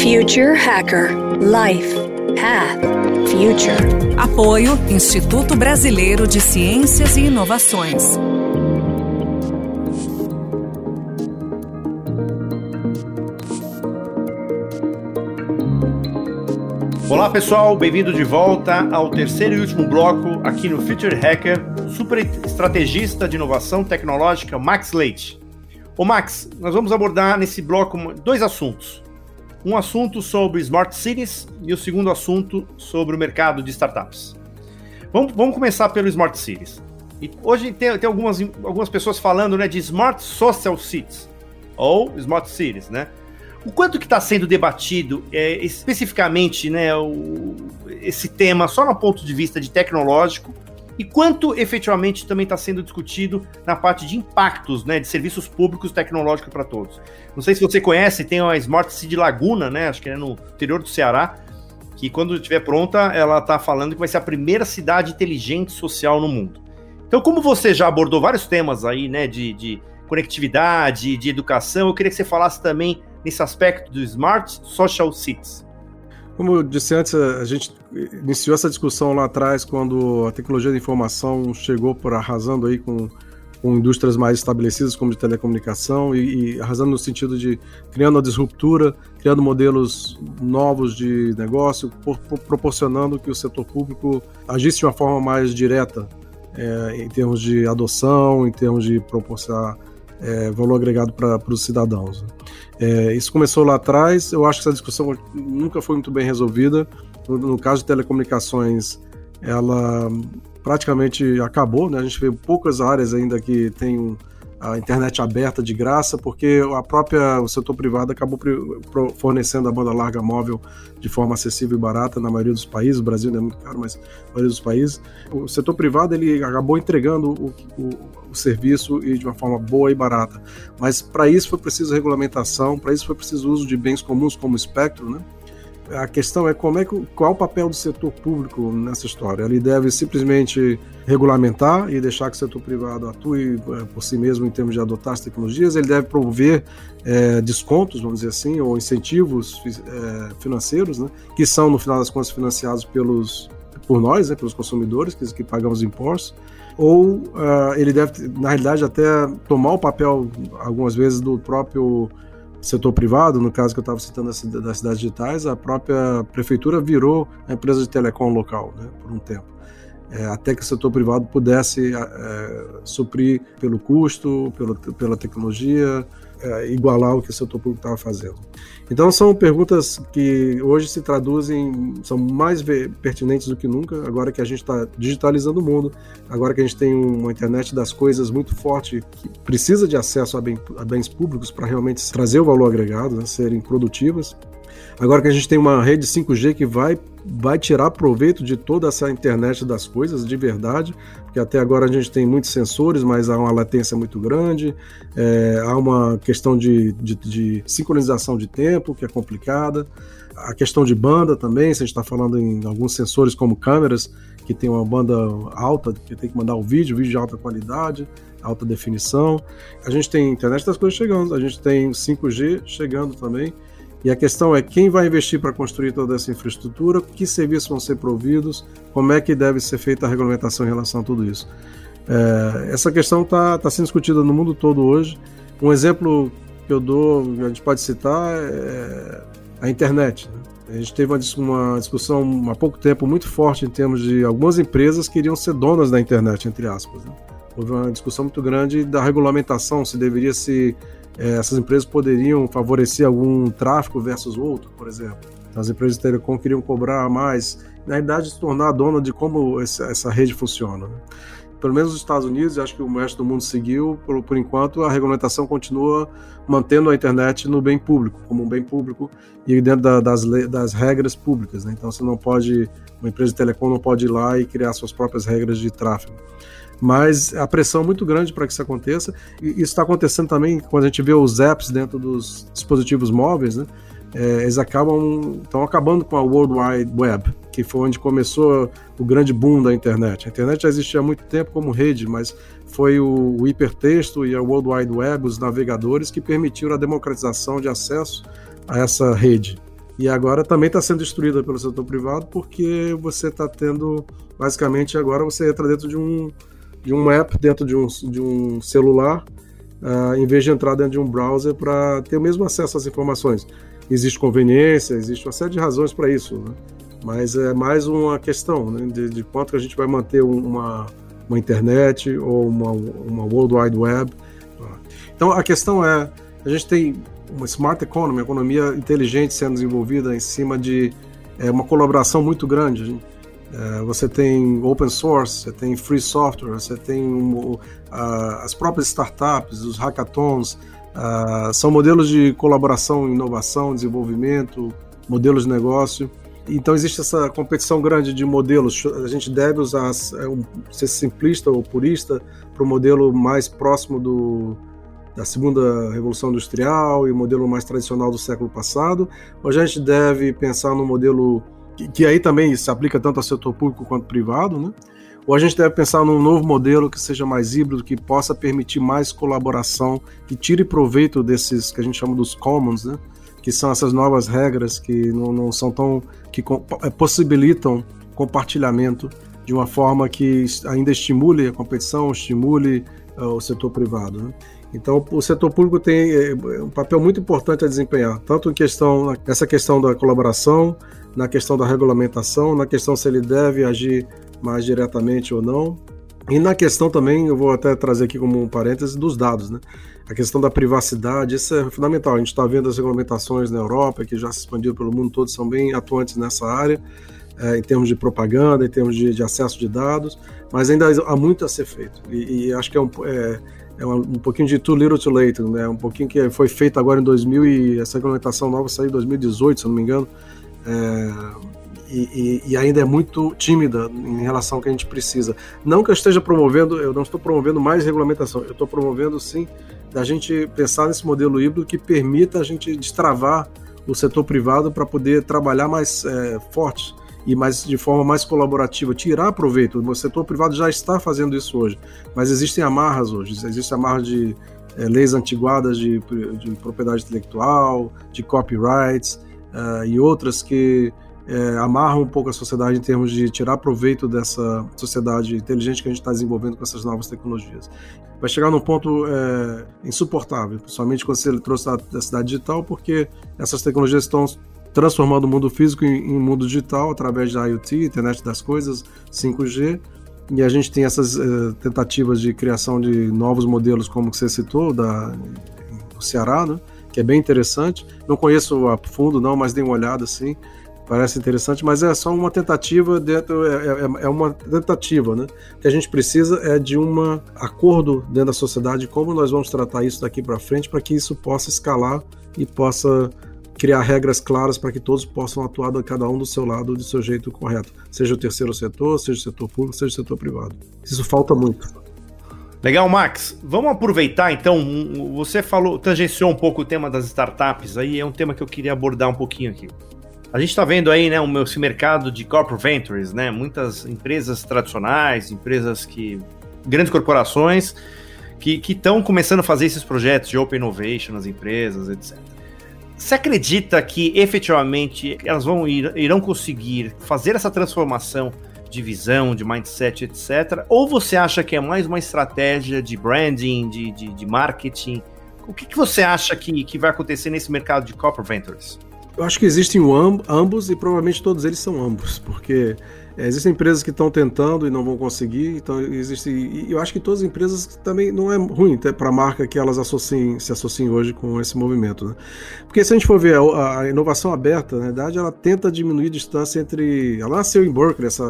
Future Hacker Life Path Future. Apoio Instituto Brasileiro de Ciências e Inovações. Olá pessoal, bem-vindo de volta ao terceiro e último bloco aqui no Future Hacker, super estrategista de inovação tecnológica Max Leite. Ô Max, nós vamos abordar nesse bloco dois assuntos. Um assunto sobre Smart Cities e o segundo assunto sobre o mercado de startups. Vamos, vamos começar pelo Smart Cities. E hoje tem, tem algumas, algumas pessoas falando né, de Smart Social Cities, ou Smart Cities, né? O quanto que está sendo debatido é, especificamente né, o, esse tema só no ponto de vista de tecnológico e quanto efetivamente também está sendo discutido na parte de impactos né, de serviços públicos tecnológicos para todos. Não sei se você conhece, tem a Smart City Laguna, né, acho que é no interior do Ceará, que quando estiver pronta, ela está falando que vai ser a primeira cidade inteligente social no mundo. Então, como você já abordou vários temas aí, né, de, de conectividade, de educação, eu queria que você falasse também nesse aspecto do Smart Social Cities? Como eu disse antes, a gente iniciou essa discussão lá atrás quando a tecnologia da informação chegou por arrasando aí com, com indústrias mais estabelecidas como de telecomunicação e, e arrasando no sentido de criando a disruptura, criando modelos novos de negócio, por, por, proporcionando que o setor público agisse de uma forma mais direta é, em termos de adoção, em termos de proporcionar é, valor agregado para os cidadãos. É, isso começou lá atrás, eu acho que essa discussão nunca foi muito bem resolvida. No, no caso de telecomunicações, ela praticamente acabou, né? A gente vê poucas áreas ainda que tem um, a internet aberta de graça, porque a própria o setor privado acabou fornecendo a banda larga móvel de forma acessível e barata na maioria dos países. O Brasil não é muito caro, mas na maioria dos países. O setor privado ele acabou entregando o, o, o serviço e de uma forma boa e barata. Mas para isso foi preciso regulamentação, para isso foi preciso uso de bens comuns como espectro, né? A questão é como é que, qual é o papel do setor público nessa história. Ele deve simplesmente regulamentar e deixar que o setor privado atue é, por si mesmo em termos de adotar as tecnologias. Ele deve promover é, descontos, vamos dizer assim, ou incentivos é, financeiros, né, que são no final das contas financiados pelos por nós, né, pelos consumidores que, que pagamos impostos ou uh, ele deve, na realidade, até tomar o papel, algumas vezes, do próprio setor privado, no caso que eu estava citando das cidades digitais, a própria prefeitura virou a empresa de telecom local, né, por um tempo. É, até que o setor privado pudesse é, suprir pelo custo, pela tecnologia, é, igualar o que o setor público estava fazendo. Então são perguntas que hoje se traduzem, são mais pertinentes do que nunca, agora que a gente está digitalizando o mundo, agora que a gente tem uma internet das coisas muito forte, que precisa de acesso a, bem, a bens públicos para realmente trazer o valor agregado, né, serem produtivas. Agora que a gente tem uma rede 5G que vai, vai tirar proveito de toda essa internet das coisas de verdade, porque até agora a gente tem muitos sensores, mas há uma latência muito grande, é, há uma questão de, de, de, sincronização de tempo que é complicada, a questão de banda também, se a gente está falando em alguns sensores como câmeras, que tem uma banda alta, que tem que mandar o vídeo, vídeo de alta qualidade, alta definição. A gente tem internet das coisas chegando, a gente tem 5G chegando também. E a questão é quem vai investir para construir toda essa infraestrutura, que serviços vão ser providos, como é que deve ser feita a regulamentação em relação a tudo isso. É, essa questão está tá sendo discutida no mundo todo hoje. Um exemplo que eu dou, a gente pode citar, é a internet. Né? A gente teve uma, discussão há pouco tempo muito forte em termos de algumas empresas que queriam ser donas da internet, entre aspas. Né? Houve uma discussão muito grande da regulamentação, se deveria se é, essas empresas poderiam favorecer algum tráfego versus outro, por exemplo. As empresas de telecom queriam cobrar mais, na realidade, se tornar dona de como essa rede funciona. Né? Pelo menos nos Estados Unidos, acho que o resto do mundo seguiu, por, por enquanto, a regulamentação continua mantendo a internet no bem público, como um bem público e dentro da, das, das regras públicas. Né? Então, você não pode, uma empresa de telecom não pode ir lá e criar suas próprias regras de tráfego mas a pressão é muito grande para que isso aconteça. E isso está acontecendo também quando a gente vê os apps dentro dos dispositivos móveis, né? É, eles acabam estão acabando com a World Wide Web, que foi onde começou o grande boom da internet. A internet já existia há muito tempo como rede, mas foi o, o hipertexto e a World Wide Web, os navegadores, que permitiram a democratização de acesso a essa rede. E agora também está sendo destruída pelo setor privado porque você está tendo, basicamente, agora você entra dentro de um, de um app, dentro de um, de um celular, uh, em vez de entrar dentro de um browser para ter o mesmo acesso às informações. Existe conveniência, existe uma série de razões para isso, né? mas é mais uma questão né, de, de, quanto que a gente vai manter uma, uma internet ou uma, uma World Wide Web. Então a questão é, a gente tem uma smart economy, economia inteligente sendo desenvolvida em cima de é, uma colaboração muito grande. É, você tem open source, você tem free software, você tem um, uh, as próprias startups, os hackathons, uh, são modelos de colaboração, inovação, desenvolvimento, modelos de negócio. Então existe essa competição grande de modelos. A gente deve usar é, ser simplista ou purista para o modelo mais próximo do, da segunda revolução industrial e o modelo mais tradicional do século passado. Ou a gente deve pensar no modelo que, que aí também se aplica tanto ao setor público quanto privado, né? Ou a gente deve pensar num novo modelo que seja mais híbrido, que possa permitir mais colaboração, que tire proveito desses que a gente chama dos commons, né? que são essas novas regras que não, não são tão. que é, possibilitam compartilhamento de uma forma que ainda estimule a competição, estimule uh, o setor privado. Né? Então, o setor público tem é, um papel muito importante a desempenhar, tanto em questão, nessa questão da colaboração, na questão da regulamentação, na questão se ele deve agir mais diretamente ou não, e na questão também, eu vou até trazer aqui como um parêntese, dos dados, né? A questão da privacidade, isso é fundamental. A gente está vendo as regulamentações na Europa, que já se expandiram pelo mundo todo, são bem atuantes nessa área, é, em termos de propaganda, em termos de, de, acesso de dados, mas ainda há muito a ser feito. E, e acho que é um, é, é um, pouquinho de too little too late, né? Um pouquinho que foi feito agora em 2000 e essa regulamentação nova saiu em 2018, se não me engano. É, e, e, e, ainda é muito tímida em relação ao que a gente precisa. Não que eu esteja promovendo, eu não estou promovendo mais regulamentação, eu estou promovendo sim da gente pensar nesse modelo híbrido que permita a gente destravar o setor privado para poder trabalhar mais é, forte e mais de forma mais colaborativa, tirar proveito. O setor privado já está fazendo isso hoje, mas existem amarras hoje, existem amarras de é, leis antiguadas de, de, propriedade intelectual, de copyrights uh, e outras que é, amarram um pouco a sociedade em termos de tirar proveito dessa sociedade inteligente que a gente está desenvolvendo com essas novas tecnologias. Vai chegar num ponto é, insuportável, principalmente quando você trouxe a, a cidade digital, porque essas tecnologias estão transformando o mundo físico em, em mundo digital através da IoT, internet das coisas, 5G, e a gente tem essas uh, tentativas de criação de novos modelos, como você citou, da, Ceará, né? Que é bem interessante. Não conheço a fundo, não, mas dei uma olhada assim parece interessante, mas é só uma tentativa dentro, é, é, é, uma tentativa, né? O que a gente precisa é de um acordo dentro da sociedade, como nós vamos tratar isso daqui para frente, para que isso possa escalar e possa criar regras claras para que todos possam atuar cada um do seu lado do seu jeito correto, seja o terceiro setor, seja o setor público, seja o setor privado. Isso falta muito. Legal, Max. Vamos aproveitar então. Você falou, tangenciou um pouco o tema das startups aí, é um tema que eu queria abordar um pouquinho aqui. A gente está vendo aí, né, o esse mercado de corporate ventures, né, muitas empresas tradicionais, empresas que grandes corporações que estão começando a fazer esses projetos de open innovation nas empresas, etc. Você acredita que efetivamente elas vão ir, irão conseguir fazer essa transformação de visão, de mindset, etc? Ou você acha que é mais uma estratégia de branding, de, de, de marketing? O que, que você acha que, que vai acontecer nesse mercado de corporate ventures? Eu acho que existem ambos e provavelmente todos eles são ambos, porque é, existem empresas que estão tentando e não vão conseguir, então existe. E eu acho que todas as empresas também não é ruim para a marca que elas associem, se associem hoje com esse movimento. Né? Porque se a gente for ver a, a, inovação aberta, na verdade, ela tenta diminuir a distância entre. Ela nasceu em Berkeley, essa,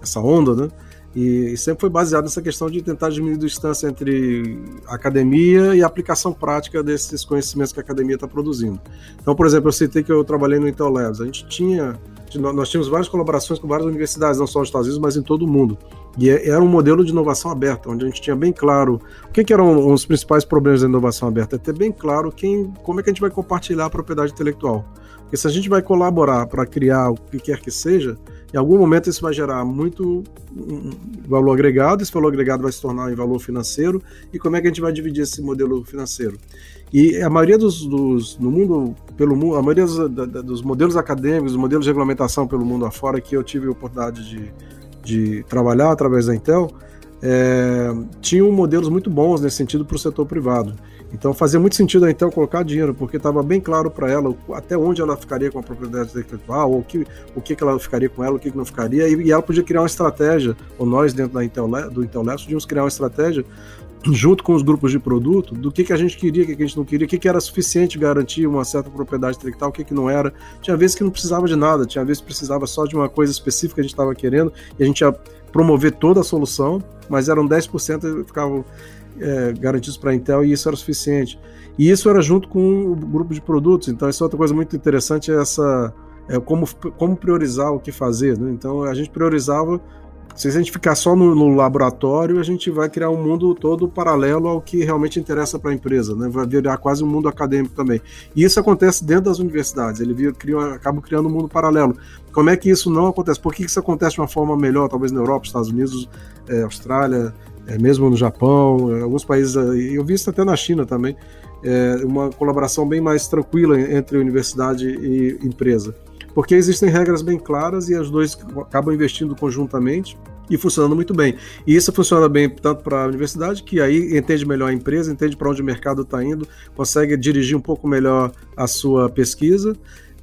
essa onda, né? E sempre foi baseado nessa questão de tentar diminuir a distância entre academia e aplicação prática desses conhecimentos que a academia está produzindo. Então, por exemplo, eu citei que eu trabalhei no Intel Labs. A gente tinha, nós tínhamos várias colaborações com várias universidades, não só nos Estados Unidos, mas em todo o mundo. E é, era um modelo de inovação aberta, onde a gente tinha bem claro o que, que eram os principais problemas da inovação aberta. É ter bem claro quem, como é que a gente vai compartilhar a propriedade intelectual Porque se a gente vai colaborar para criar o que quer que seja, em algum momento isso vai gerar muito um valor agregado, esse valor agregado vai se tornar em valor financeiro, e como é que a gente vai dividir esse modelo financeiro? E a maioria dos, dos no mundo, pelo mundo, a maioria dos, dos, modelos acadêmicos, modelos de regulamentação pelo mundo afora que eu tive a oportunidade de, de trabalhar através da Intel, é, tinham modelos muito bons nesse sentido para o setor privado. Então fazia muito sentido a Intel colocar dinheiro, porque estava bem claro para ela até onde ela ficaria com a propriedade intelectual, ou o que, o que, que ela ficaria com ela, o que, que não ficaria, e, e ela podia criar uma estratégia, ou nós dentro da Intel, do Intel Labs podíamos criar uma estratégia junto com os grupos de produto, do que, que a gente queria, o que, que a gente não queria, o que, que era suficiente garantir uma certa propriedade intelectual, o que, que não era. Tinha vezes que não precisava de nada, tinha vezes que precisava só de uma coisa específica que a gente estava querendo, e a gente ia promover toda a solução, mas eram 10% que ficavam é, garantidos para a Intel e isso era suficiente. E isso era junto com o grupo de produtos, então isso é outra coisa muito interessante, é essa é como, como priorizar o que fazer. Né? Então a gente priorizava se a gente ficar só no, no, laboratório, a gente vai criar um mundo todo paralelo ao que realmente interessa para a empresa, né? vai virar quase um mundo acadêmico também. E isso acontece dentro das universidades, ele vira, cria, acaba criando um mundo paralelo. Como é que isso não acontece? Por que isso acontece de uma forma melhor, talvez na Europa, Estados Unidos, é, Austrália, é, mesmo no Japão, é, alguns países, eu vi isso até na China também, é, uma colaboração bem mais tranquila entre universidade e empresa porque existem regras bem claras e os dois acabam investindo conjuntamente e funcionando muito bem. E isso funciona bem tanto para a universidade, que aí entende melhor a empresa, entende para onde o mercado está indo, consegue dirigir um pouco melhor a sua pesquisa,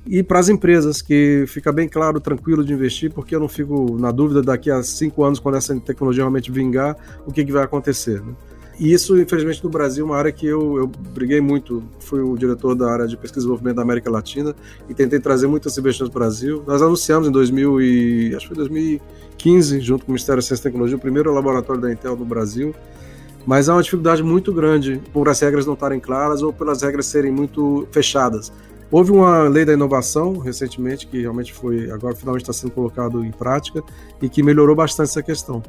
e para as empresas, que fica bem claro, tranquilo de investir, porque eu não fico na dúvida daqui a cinco anos, quando essa tecnologia realmente vingar, o que, que vai acontecer. Né? E isso, infelizmente, no Brasil, é uma área que eu, eu briguei muito. Fui o diretor da área de pesquisa e desenvolvimento da América Latina e tentei trazer muitas investimentos para o Brasil. Nós anunciamos em 2000 e, acho que foi 2015, junto com o Ministério da Ciência e Tecnologia, o primeiro laboratório da Intel no Brasil. Mas há uma dificuldade muito grande por as regras não estarem claras ou pelas regras serem muito fechadas. Houve uma lei da inovação recentemente que realmente foi agora finalmente está sendo colocado em prática e que melhorou bastante essa questão.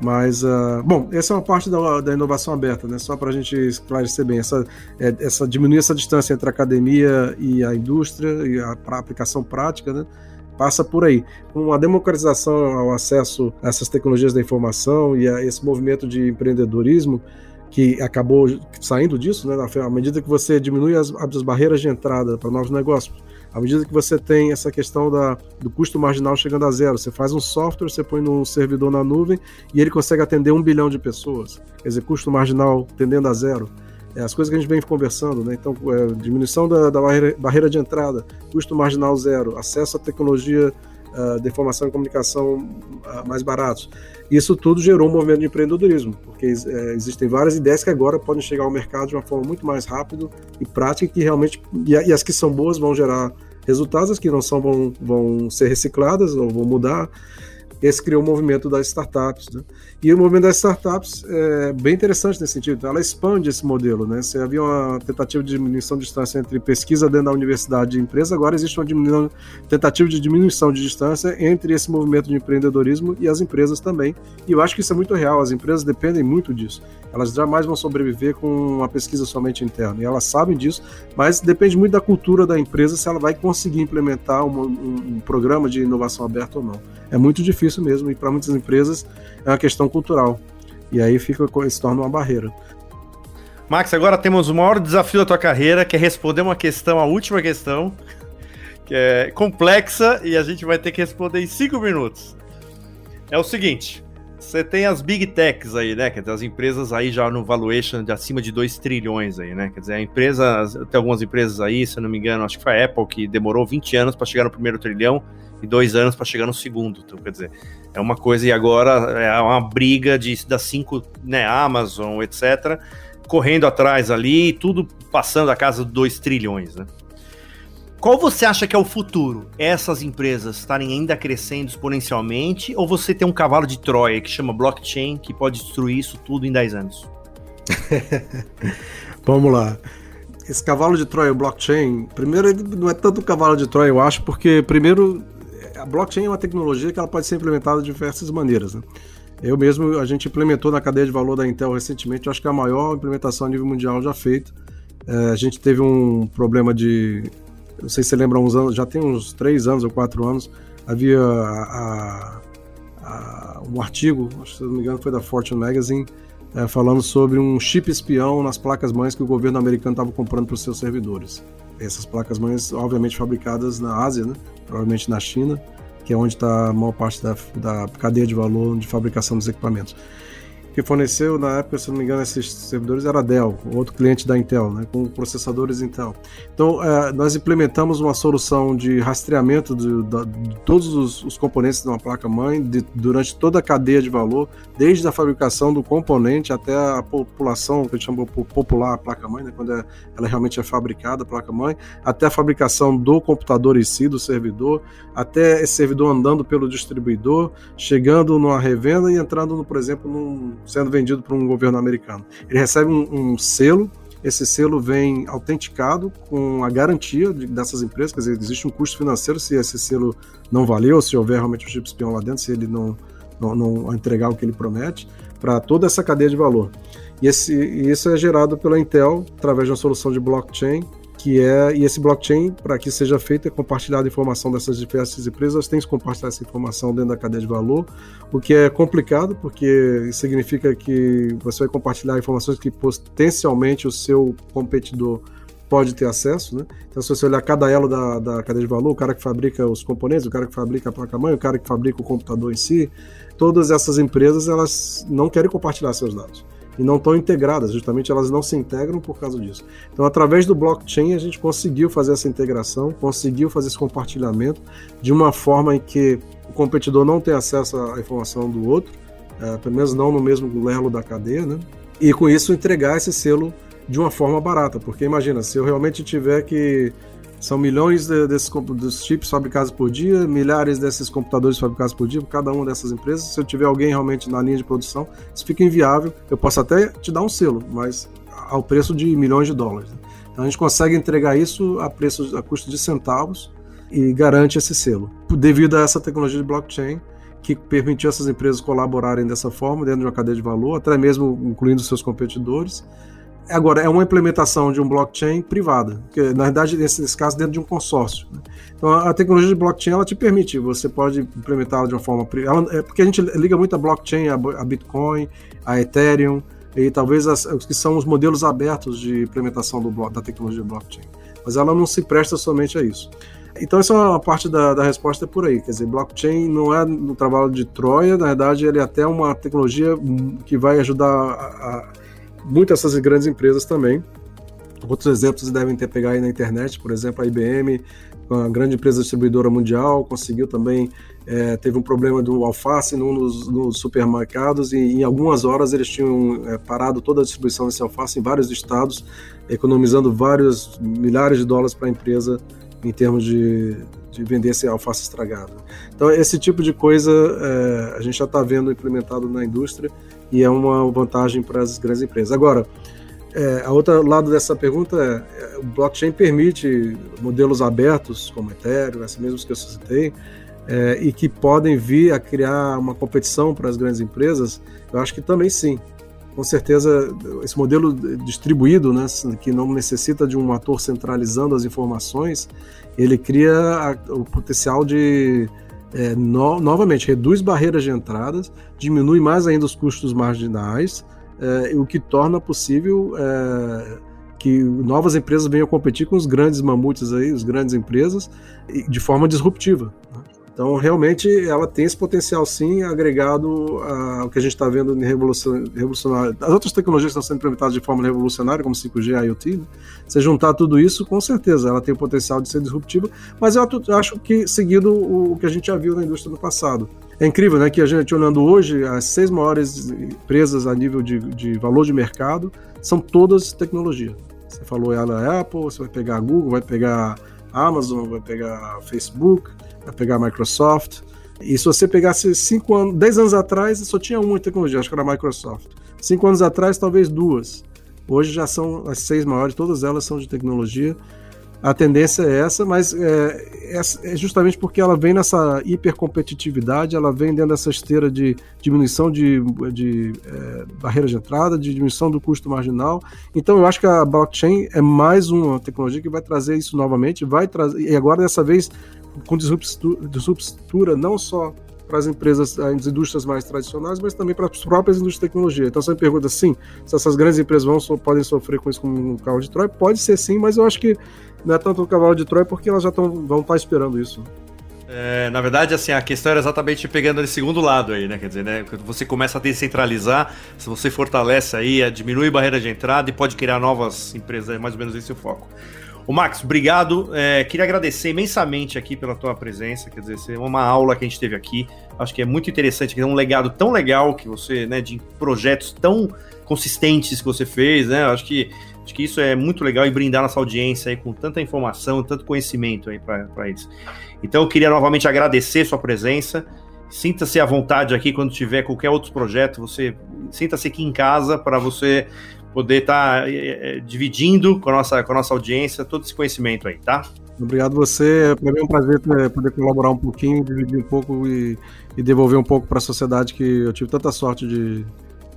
Mas, uh, bom, essa é uma parte da, da inovação aberta, né? Só para a gente esclarecer bem, essa, é, essa diminuir essa distância entre a academia e a indústria e a, a aplicação prática, né? Passa por aí. Com a democratização ao acesso a essas tecnologias da informação e a esse movimento de empreendedorismo, que acabou saindo disso, né? À medida que você diminui as, as barreiras de entrada para novos negócios, à medida que você tem essa questão da, do custo marginal chegando a zero, você faz um software, você põe num servidor na nuvem e ele consegue atender um bilhão de pessoas. Quer dizer, custo marginal tendendo a zero. É, as coisas que a gente vem conversando, né? Então, é, diminuição da, da barreira, barreira, de entrada, custo marginal zero, acesso à tecnologia uh, de informação e comunicação uh, mais baratos. Isso tudo gerou um movimento de empreendedorismo, porque é, existem várias ideias que agora podem chegar ao mercado de uma forma muito mais rápida e prática, que realmente, e, e as que são boas vão gerar resultados, que não são vão, vão ser recicladas ou vão mudar. Esse criou o movimento das startups. Né? E o movimento das startups é bem interessante nesse sentido. Ela expande esse modelo. Né? Se havia uma tentativa de diminuição de distância entre pesquisa dentro da universidade e empresa, agora existe uma tentativa de diminuição de distância entre esse movimento de empreendedorismo e as empresas também. E eu acho que isso é muito real. As empresas dependem muito disso. Elas jamais vão sobreviver com uma pesquisa somente interna. E elas sabem disso, mas depende muito da cultura da empresa se ela vai conseguir implementar um, um, um programa de inovação aberta ou não. É muito difícil mesmo, e para muitas empresas é uma questão cultural. E aí fica, se torna uma barreira. Max, agora temos o maior desafio da tua carreira, que é responder uma questão, a última questão, que é complexa e a gente vai ter que responder em cinco minutos. É o seguinte: você tem as big techs aí, né? Quer dizer, as empresas aí já no valuation de acima de 2 trilhões aí, né? Quer dizer, a empresa, tem algumas empresas aí, se eu não me engano, acho que foi a Apple que demorou 20 anos para chegar no primeiro trilhão e dois anos para chegar no segundo. Então, quer dizer, é uma coisa e agora é uma briga de das cinco, né, Amazon, etc, correndo atrás ali, tudo passando a casa de 2 trilhões, né? Qual você acha que é o futuro? Essas empresas estarem ainda crescendo exponencialmente ou você tem um cavalo de Troia que chama blockchain que pode destruir isso tudo em 10 anos? Vamos lá. Esse cavalo de Troia, o blockchain, primeiro não é tanto cavalo de Troia, eu acho, porque primeiro a blockchain é uma tecnologia que ela pode ser implementada de diversas maneiras. Né? Eu mesmo, a gente implementou na cadeia de valor da Intel recentemente, acho que é a maior implementação a nível mundial já feita. É, a gente teve um problema de não sei se você lembra, uns anos, já tem uns três anos ou quatro anos, havia a, a, um artigo, se não me engano foi da Fortune Magazine, é, falando sobre um chip espião nas placas-mães que o governo americano estava comprando para os seus servidores. Essas placas-mães, obviamente, fabricadas na Ásia, né? provavelmente na China, que é onde está a maior parte da, da cadeia de valor de fabricação dos equipamentos que forneceu, na época, se não me engano, esses servidores era a Dell, outro cliente da Intel, né, com processadores Intel. Então, é, nós implementamos uma solução de rastreamento de, de, de todos os, os, componentes de uma placa-mãe durante toda a cadeia de valor, desde a fabricação do componente até a população, que a gente chama popular a placa-mãe, né, quando é, ela realmente é fabricada, a placa-mãe, até a fabricação do computador em si, do servidor, até esse servidor andando pelo distribuidor, chegando numa revenda e entrando, no, por exemplo, num sendo vendido para um governo americano. Ele recebe um, um selo esse selo vem autenticado com a garantia de, dessas empresas, quer dizer, existe um custo financeiro se esse selo não valeu, se houver realmente um chip espião lá dentro, se ele não, não, não entregar o que ele promete, para toda essa cadeia de valor. E, esse, e isso é gerado pela Intel através de uma solução de blockchain que é e esse blockchain para que seja feito é compartilhar a informação dessas diversas empresas tem que compartilhar essa informação dentro da cadeia de valor o que é complicado porque significa que você vai compartilhar informações que potencialmente o seu competidor pode ter acesso, né? Então, se você olhar cada elo da, da cadeia de valor, o cara que fabrica os componentes, o cara que fabrica a placa-mãe, o cara que fabrica o computador em si, todas essas empresas elas não querem compartilhar seus dados e não estão integradas, justamente elas não se integram por causa disso. Então, através do blockchain, a gente conseguiu fazer essa integração, conseguiu fazer esse compartilhamento de uma forma em que o competidor não tem acesso à informação do outro, é, pelo menos não no mesmo elo da cadeia, né? E com isso entregar esse selo de uma forma barata, porque imagina, se eu realmente tiver que são milhões de, desses dos chips fabricados por dia, milhares desses computadores fabricados por dia, cada uma dessas empresas. Se eu tiver alguém realmente na linha de produção, isso fica inviável. Eu posso até te dar um selo, mas ao preço de milhões de dólares. Né? Então a gente consegue entregar isso a preço a custo de centavos e garante esse selo. Devido a essa tecnologia de blockchain, que permitiu essas empresas colaborarem dessa forma dentro de uma cadeia de valor, até mesmo incluindo seus competidores, Agora, é uma implementação de um blockchain privada, que na verdade, nesse, nesse caso, dentro de um consórcio. Né? Então, a tecnologia de blockchain, ela te permite, você pode implementá-la de uma forma privada, é porque a gente liga muito a blockchain, a, a Bitcoin, a Ethereum, e talvez as, os que são os modelos abertos de implementação do, da tecnologia blockchain. Mas ela não se presta somente a isso. Então, essa é uma parte da, da resposta por aí. Quer dizer, blockchain não é no trabalho de Troia, na verdade, ele é até uma tecnologia que vai ajudar a, a muitas dessas grandes empresas também. Outros exemplos devem ter pegado aí na internet, por exemplo, a IBM, uma grande empresa distribuidora mundial, conseguiu também, é, teve um problema do alface num dos, nos supermercados e em algumas horas eles tinham é, parado toda a distribuição desse alface em vários estados, economizando vários milhares de dólares para a empresa em termos de, de vender esse alface estragado. Então, esse tipo de coisa é, a gente já está vendo implementado na indústria e é uma vantagem para as grandes empresas. Agora, é, a outra lado dessa pergunta é, é, o blockchain permite modelos abertos, como Ethereum, esses mesmos que eu citei, é, e que podem vir a criar uma competição para as grandes empresas, eu acho que também sim. Com certeza, esse modelo distribuído, né, que não necessita de um ator centralizando as informações, ele cria a, o potencial de é, no, novamente, reduz barreiras de entradas, diminui mais ainda os custos marginais, é, o que torna possível é, que novas empresas venham competir com os grandes mamutes aí, as grandes empresas, de forma disruptiva. Né? Então, realmente, ela tem esse potencial, sim, agregado ao que a gente está vendo em revolucionário. As outras tecnologias estão sendo implementadas de forma revolucionária, como 5G, IoT. Né? Se juntar tudo isso, com certeza, ela tem o potencial de ser disruptiva, mas eu acho que seguindo o que a gente já viu na indústria no passado. É incrível, né, que a gente olhando hoje, as seis maiores empresas a nível de, de valor de mercado são todas tecnologia. Você falou ela é Apple, você vai pegar a Google, vai pegar a Amazon, vai pegar a Facebook, para pegar a Microsoft. E se você pegasse cinco anos, 10 anos atrás, só tinha uma tecnologia, acho que era a Microsoft. Cinco anos atrás, talvez duas. Hoje já são as seis maiores, todas elas são de tecnologia. a tendência é essa, mas é, é, justamente porque ela vem nessa hipercompetitividade, ela vem dentro dessa esteira de diminuição de, de é, barreira de entrada, de diminuição do custo marginal. Então eu acho que a blockchain é mais uma tecnologia que vai trazer isso novamente, vai trazer, e agora dessa vez com disruptura não só para as empresas, as indústrias mais tradicionais, mas também para as próprias indústrias de tecnologia. Então você me pergunta sim, se essas grandes empresas vão, podem sofrer com isso como um cavalo de Troia, pode ser sim, mas eu acho que não é tanto o cavalo de Troia porque elas já tão, vão estar tá esperando isso. É, na verdade, assim, a questão era exatamente pegando esse segundo lado aí, né? Quer dizer, né? Quando você começa a descentralizar, se você fortalece aí, diminui barreira de entrada e pode criar novas empresas, é mais ou menos esse o foco. O Max, obrigado. É, queria agradecer imensamente aqui pela tua presença. Quer dizer, é uma aula que a gente teve aqui. Acho que é muito interessante, é um legado tão legal que você, né, de projetos tão consistentes que você fez, né? Acho que, acho que isso é muito legal e brindar nossa audiência aí com tanta informação, tanto conhecimento aí para eles. Então eu queria novamente agradecer sua presença. Sinta-se à vontade aqui quando tiver qualquer outro projeto. Você sinta-se aqui em casa para você poder estar tá, é, dividindo com a, nossa, com a nossa audiência todo esse conhecimento aí, tá? Obrigado você. Para mim é um prazer poder colaborar um pouquinho, dividir um pouco e, e devolver um pouco para a sociedade que eu tive tanta sorte de,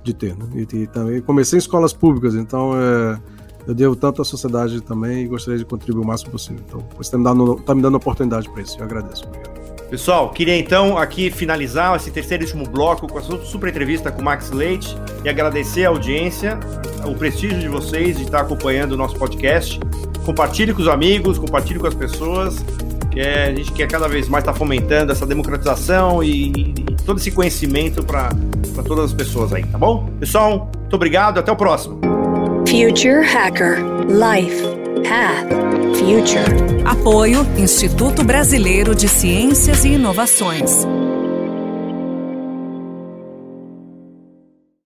de ter. Né? E, e, também comecei em escolas públicas, então é, eu devo tanto à sociedade também e gostaria de contribuir o máximo possível. Então, você está me dando, tá me dando oportunidade para isso. Eu agradeço. Obrigado. Pessoal, queria então aqui finalizar esse terceiro e último bloco com a super entrevista com o Max Leite e agradecer a audiência, o prestígio de vocês de estar acompanhando o nosso podcast. Compartilhe com os amigos, compartilhe com as pessoas, que é, a gente quer cada vez mais estar fomentando essa democratização e, e todo esse conhecimento para todas as pessoas aí, tá bom? Pessoal, muito obrigado, até o próximo. Future Hacker Life Path Future. Apoio Instituto Brasileiro de Ciências e Inovações.